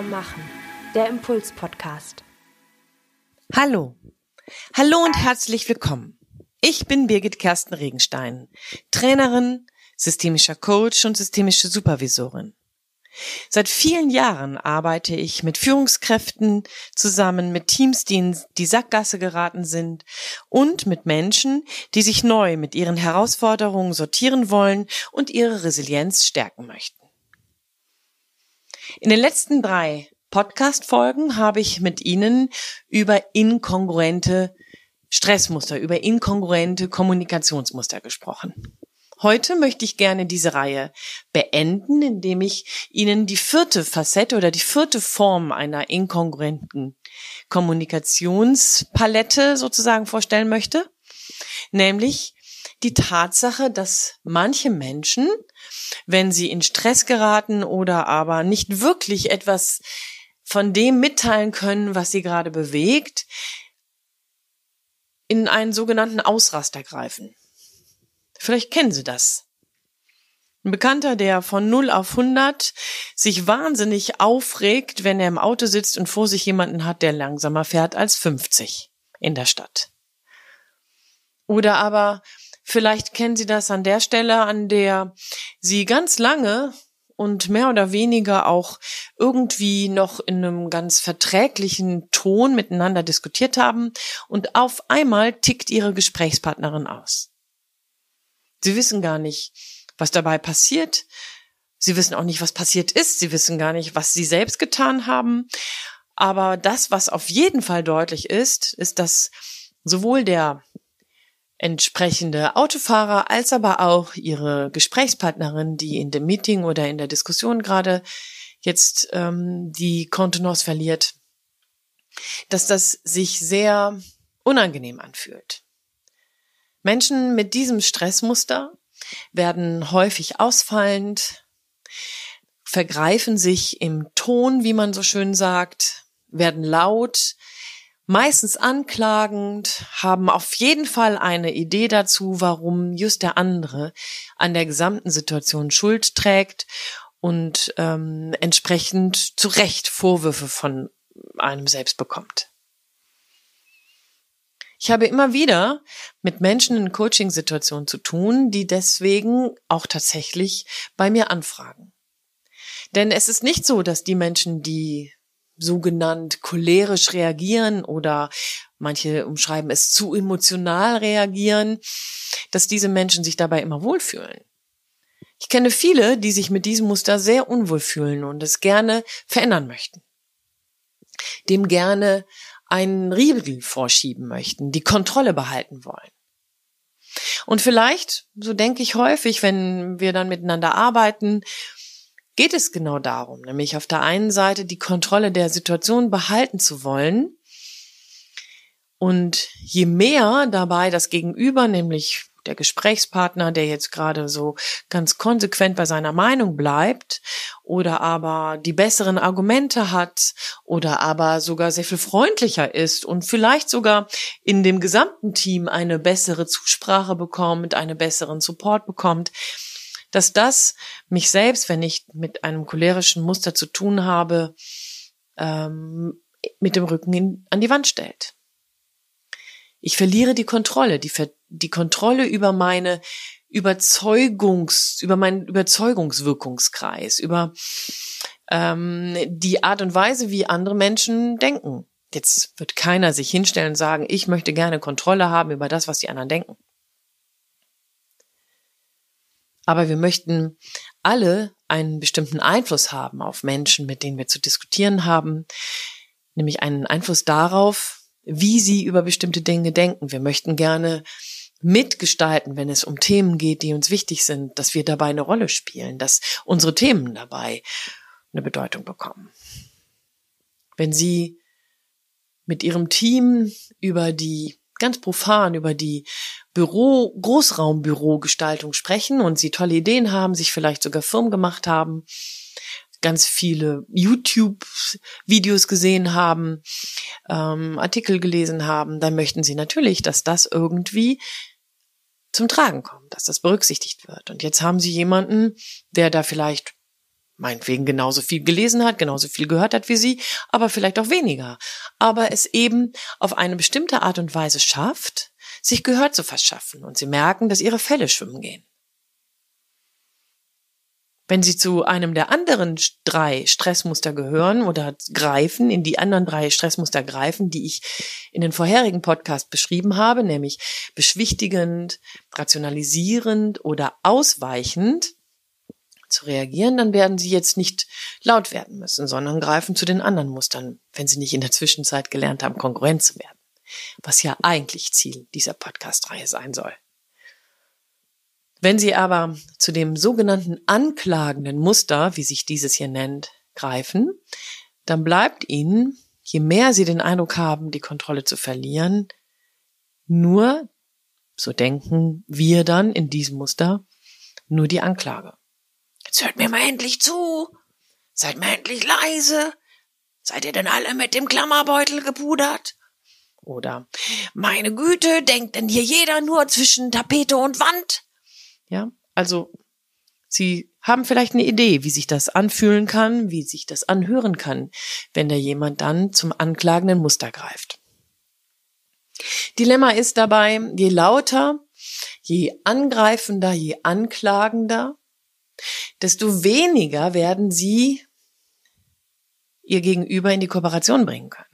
stärker machen. Der Impuls-Podcast. Hallo. Hallo und herzlich willkommen. Ich bin Birgit Kersten Regenstein, Trainerin, systemischer Coach und systemische Supervisorin. Seit vielen Jahren arbeite ich mit Führungskräften zusammen, mit Teams, die in die Sackgasse geraten sind und mit Menschen, die sich neu mit ihren Herausforderungen sortieren wollen und ihre Resilienz stärken möchten. In den letzten drei Podcast-Folgen habe ich mit Ihnen über inkongruente Stressmuster, über inkongruente Kommunikationsmuster gesprochen. Heute möchte ich gerne diese Reihe beenden, indem ich Ihnen die vierte Facette oder die vierte Form einer inkongruenten Kommunikationspalette sozusagen vorstellen möchte, nämlich die Tatsache, dass manche Menschen, wenn sie in Stress geraten oder aber nicht wirklich etwas von dem mitteilen können, was sie gerade bewegt, in einen sogenannten Ausraster greifen. Vielleicht kennen Sie das. Ein Bekannter, der von 0 auf 100 sich wahnsinnig aufregt, wenn er im Auto sitzt und vor sich jemanden hat, der langsamer fährt als 50 in der Stadt. Oder aber vielleicht kennen Sie das an der Stelle, an der Sie ganz lange und mehr oder weniger auch irgendwie noch in einem ganz verträglichen Ton miteinander diskutiert haben und auf einmal tickt Ihre Gesprächspartnerin aus. Sie wissen gar nicht, was dabei passiert. Sie wissen auch nicht, was passiert ist. Sie wissen gar nicht, was sie selbst getan haben. Aber das, was auf jeden Fall deutlich ist, ist, dass sowohl der entsprechende Autofahrer als aber auch ihre Gesprächspartnerin, die in dem Meeting oder in der Diskussion gerade jetzt ähm, die Kontenance verliert, dass das sich sehr unangenehm anfühlt. Menschen mit diesem Stressmuster werden häufig ausfallend, vergreifen sich im Ton, wie man so schön sagt, werden laut, meistens anklagend, haben auf jeden Fall eine Idee dazu, warum just der andere an der gesamten Situation Schuld trägt und ähm, entsprechend zu Recht Vorwürfe von einem selbst bekommt. Ich habe immer wieder mit Menschen in Coaching-Situationen zu tun, die deswegen auch tatsächlich bei mir anfragen. Denn es ist nicht so, dass die Menschen, die sogenannt cholerisch reagieren oder manche umschreiben es zu emotional reagieren, dass diese Menschen sich dabei immer wohlfühlen. Ich kenne viele, die sich mit diesem Muster sehr unwohl fühlen und es gerne verändern möchten. Dem gerne einen Riegel vorschieben möchten, die Kontrolle behalten wollen. Und vielleicht, so denke ich häufig, wenn wir dann miteinander arbeiten, geht es genau darum, nämlich auf der einen Seite die Kontrolle der Situation behalten zu wollen. Und je mehr dabei das Gegenüber, nämlich der Gesprächspartner, der jetzt gerade so ganz konsequent bei seiner Meinung bleibt oder aber die besseren Argumente hat oder aber sogar sehr viel freundlicher ist und vielleicht sogar in dem gesamten Team eine bessere Zusprache bekommt, einen besseren Support bekommt, dass das mich selbst, wenn ich mit einem cholerischen Muster zu tun habe, ähm, mit dem Rücken in, an die Wand stellt. Ich verliere die Kontrolle, die, die Kontrolle über meine Überzeugungs, über meinen Überzeugungswirkungskreis, über ähm, die Art und Weise, wie andere Menschen denken. Jetzt wird keiner sich hinstellen und sagen, ich möchte gerne Kontrolle haben über das, was die anderen denken. Aber wir möchten alle einen bestimmten Einfluss haben auf Menschen, mit denen wir zu diskutieren haben, nämlich einen Einfluss darauf, wie sie über bestimmte Dinge denken. Wir möchten gerne mitgestalten, wenn es um Themen geht, die uns wichtig sind, dass wir dabei eine Rolle spielen, dass unsere Themen dabei eine Bedeutung bekommen. Wenn Sie mit Ihrem Team über die ganz profan über die Büro, Großraumbürogestaltung sprechen und Sie tolle Ideen haben, sich vielleicht sogar Firmen gemacht haben, ganz viele YouTube-Videos gesehen haben, ähm, Artikel gelesen haben, dann möchten sie natürlich, dass das irgendwie zum Tragen kommt, dass das berücksichtigt wird. Und jetzt haben sie jemanden, der da vielleicht meinetwegen genauso viel gelesen hat, genauso viel gehört hat wie sie, aber vielleicht auch weniger. Aber es eben auf eine bestimmte Art und Weise schafft, sich Gehör zu verschaffen und sie merken, dass ihre Fälle schwimmen gehen. Wenn Sie zu einem der anderen drei Stressmuster gehören oder greifen, in die anderen drei Stressmuster greifen, die ich in den vorherigen Podcast beschrieben habe, nämlich beschwichtigend, rationalisierend oder ausweichend zu reagieren, dann werden Sie jetzt nicht laut werden müssen, sondern greifen zu den anderen Mustern, wenn Sie nicht in der Zwischenzeit gelernt haben, konkurrent zu werden, was ja eigentlich Ziel dieser Podcast-Reihe sein soll. Wenn Sie aber zu dem sogenannten anklagenden Muster, wie sich dieses hier nennt, greifen, dann bleibt Ihnen, je mehr Sie den Eindruck haben, die Kontrolle zu verlieren, nur, so denken wir dann in diesem Muster, nur die Anklage. Jetzt hört mir mal endlich zu. Seid mal endlich leise. Seid ihr denn alle mit dem Klammerbeutel gepudert? Oder, meine Güte, denkt denn hier jeder nur zwischen Tapete und Wand? Ja, also Sie haben vielleicht eine Idee, wie sich das anfühlen kann, wie sich das anhören kann, wenn da jemand dann zum anklagenden Muster greift. Dilemma ist dabei, je lauter, je angreifender, je anklagender, desto weniger werden Sie Ihr Gegenüber in die Kooperation bringen können.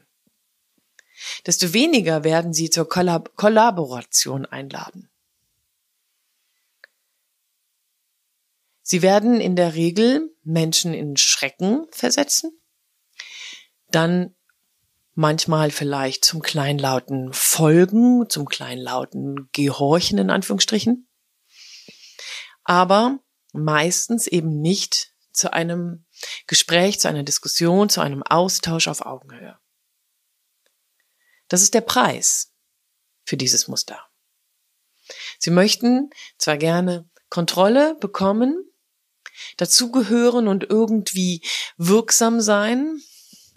Desto weniger werden Sie zur Kollab Kollaboration einladen. Sie werden in der Regel Menschen in Schrecken versetzen, dann manchmal vielleicht zum kleinlauten Folgen, zum kleinlauten Gehorchen in Anführungsstrichen, aber meistens eben nicht zu einem Gespräch, zu einer Diskussion, zu einem Austausch auf Augenhöhe. Das ist der Preis für dieses Muster. Sie möchten zwar gerne Kontrolle bekommen, dazugehören und irgendwie wirksam sein,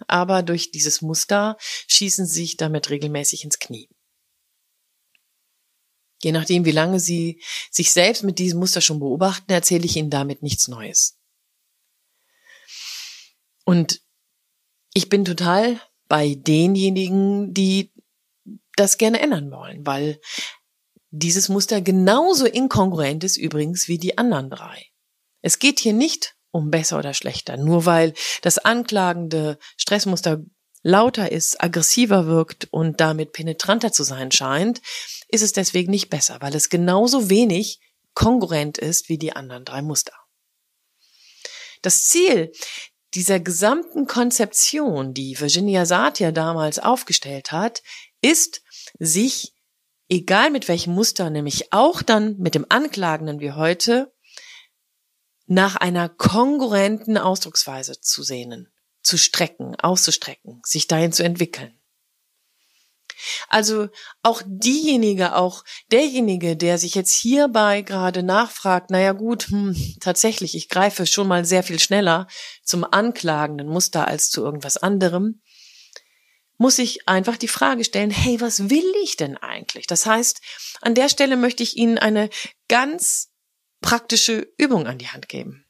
aber durch dieses Muster schießen sie sich damit regelmäßig ins Knie. Je nachdem, wie lange Sie sich selbst mit diesem Muster schon beobachten, erzähle ich Ihnen damit nichts Neues. Und ich bin total bei denjenigen, die das gerne ändern wollen, weil dieses Muster genauso inkongruent ist übrigens wie die anderen drei. Es geht hier nicht um besser oder schlechter, nur weil das anklagende Stressmuster lauter ist, aggressiver wirkt und damit penetranter zu sein scheint, ist es deswegen nicht besser, weil es genauso wenig kongruent ist wie die anderen drei Muster. Das Ziel dieser gesamten Konzeption, die Virginia Satir damals aufgestellt hat, ist, sich, egal mit welchem Muster, nämlich auch dann mit dem Anklagenden wie heute, nach einer kongruenten Ausdrucksweise zu sehnen, zu strecken, auszustrecken, sich dahin zu entwickeln. Also auch diejenige, auch derjenige, der sich jetzt hierbei gerade nachfragt, naja gut, hm, tatsächlich, ich greife schon mal sehr viel schneller zum anklagenden Muster als zu irgendwas anderem, muss ich einfach die Frage stellen, hey, was will ich denn eigentlich? Das heißt, an der Stelle möchte ich Ihnen eine ganz praktische Übung an die Hand geben.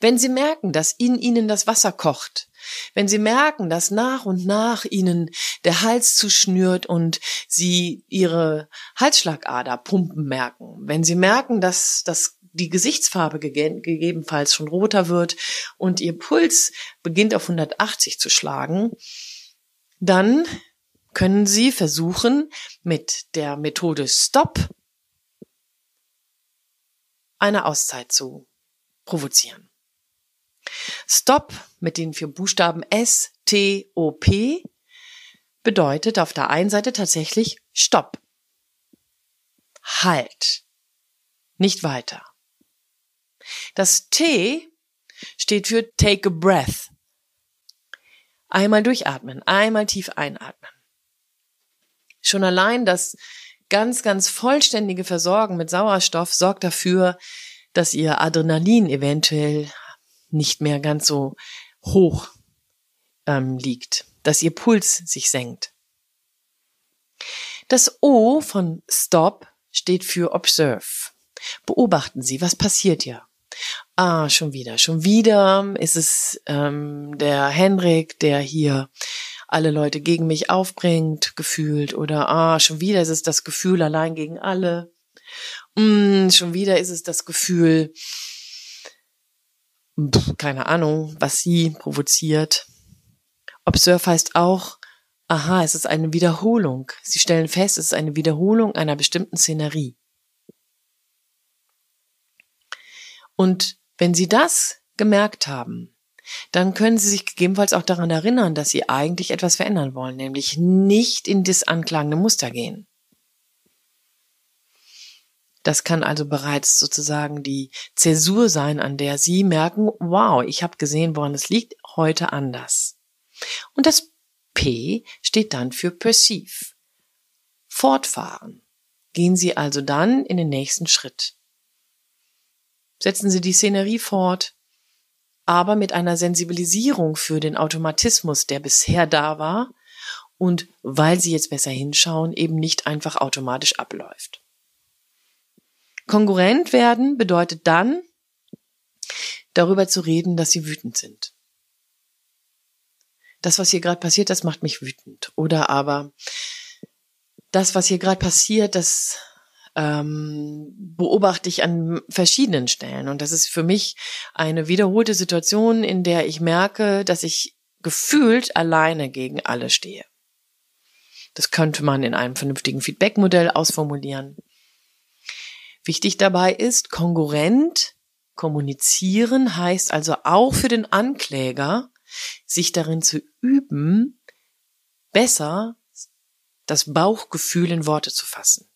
Wenn Sie merken, dass in Ihnen das Wasser kocht, wenn Sie merken, dass nach und nach Ihnen der Hals zuschnürt und Sie Ihre Halsschlagader pumpen merken, wenn Sie merken, dass das die Gesichtsfarbe gegebenenfalls schon roter wird und Ihr Puls beginnt auf 180 zu schlagen, dann können Sie versuchen, mit der Methode Stop eine Auszeit zu provozieren. Stop mit den vier Buchstaben S, T, O, P bedeutet auf der einen Seite tatsächlich Stopp. Halt. Nicht weiter. Das T steht für Take a Breath. Einmal durchatmen, einmal tief einatmen. Schon allein das ganz, ganz vollständige Versorgen mit Sauerstoff sorgt dafür, dass ihr Adrenalin eventuell nicht mehr ganz so hoch ähm, liegt, dass ihr Puls sich senkt. Das O von Stop steht für Observe. Beobachten Sie, was passiert hier. Ah, schon wieder, schon wieder ist es ähm, der Henrik, der hier alle Leute gegen mich aufbringt, gefühlt. Oder ah, schon wieder ist es das Gefühl allein gegen alle. Mm, schon wieder ist es das Gefühl, keine Ahnung, was sie provoziert. Observe heißt auch, aha, es ist eine Wiederholung. Sie stellen fest, es ist eine Wiederholung einer bestimmten Szenerie. Und wenn Sie das gemerkt haben, dann können Sie sich gegebenenfalls auch daran erinnern, dass Sie eigentlich etwas verändern wollen, nämlich nicht in das anklagende Muster gehen. Das kann also bereits sozusagen die Zäsur sein, an der Sie merken, wow, ich habe gesehen, woran es liegt, heute anders. Und das P steht dann für Perceive. Fortfahren. Gehen Sie also dann in den nächsten Schritt. Setzen Sie die Szenerie fort, aber mit einer Sensibilisierung für den Automatismus, der bisher da war und weil sie jetzt besser hinschauen, eben nicht einfach automatisch abläuft. Konkurrent werden bedeutet dann, darüber zu reden, dass sie wütend sind. Das, was hier gerade passiert, das macht mich wütend. Oder aber das, was hier gerade passiert, das ähm, beobachte ich an verschiedenen Stellen. Und das ist für mich eine wiederholte Situation, in der ich merke, dass ich gefühlt alleine gegen alle stehe. Das könnte man in einem vernünftigen Feedback-Modell ausformulieren. Wichtig dabei ist, kongruent kommunizieren heißt also auch für den Ankläger, sich darin zu üben, besser das Bauchgefühl in Worte zu fassen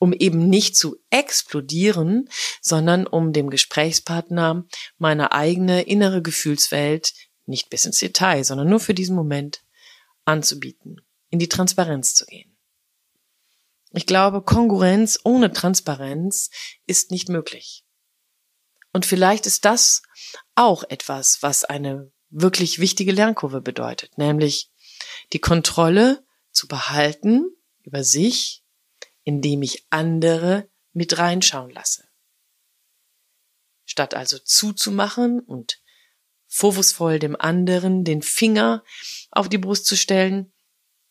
um eben nicht zu explodieren, sondern um dem Gesprächspartner meine eigene innere Gefühlswelt nicht bis ins Detail, sondern nur für diesen Moment anzubieten, in die Transparenz zu gehen. Ich glaube, Kongruenz ohne Transparenz ist nicht möglich. Und vielleicht ist das auch etwas, was eine wirklich wichtige Lernkurve bedeutet, nämlich die Kontrolle zu behalten über sich, indem ich andere mit reinschauen lasse. Statt also zuzumachen und vorwurfsvoll dem anderen den Finger auf die Brust zu stellen,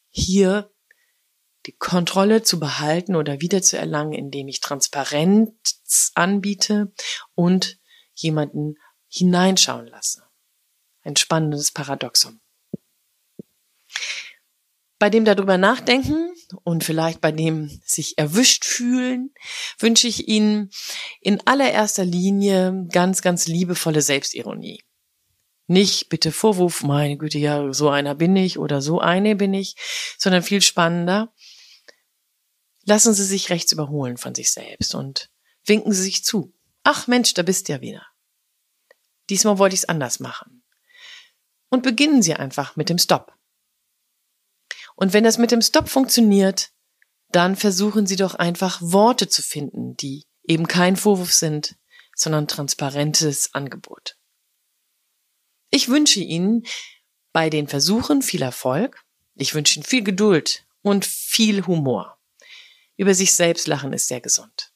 hier die Kontrolle zu behalten oder wiederzuerlangen, indem ich Transparenz anbiete und jemanden hineinschauen lasse. Ein spannendes Paradoxum. Bei dem darüber nachdenken und vielleicht bei dem sich erwischt fühlen, wünsche ich Ihnen in allererster Linie ganz, ganz liebevolle Selbstironie. Nicht bitte Vorwurf, meine Güte, ja, so einer bin ich oder so eine bin ich, sondern viel spannender. Lassen Sie sich rechts überholen von sich selbst und winken Sie sich zu. Ach Mensch, da bist ja wieder. Diesmal wollte ich es anders machen. Und beginnen Sie einfach mit dem Stopp. Und wenn das mit dem Stop funktioniert, dann versuchen Sie doch einfach Worte zu finden, die eben kein Vorwurf sind, sondern transparentes Angebot. Ich wünsche Ihnen bei den Versuchen viel Erfolg. Ich wünsche Ihnen viel Geduld und viel Humor. Über sich selbst lachen ist sehr gesund.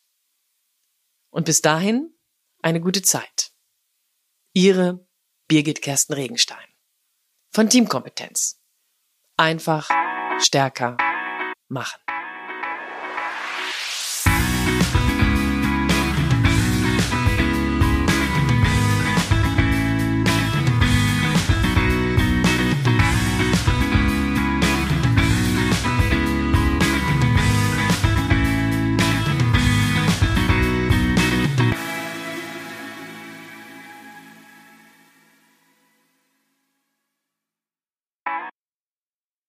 Und bis dahin eine gute Zeit. Ihre Birgit Kersten Regenstein von Teamkompetenz. Einfach stärker machen.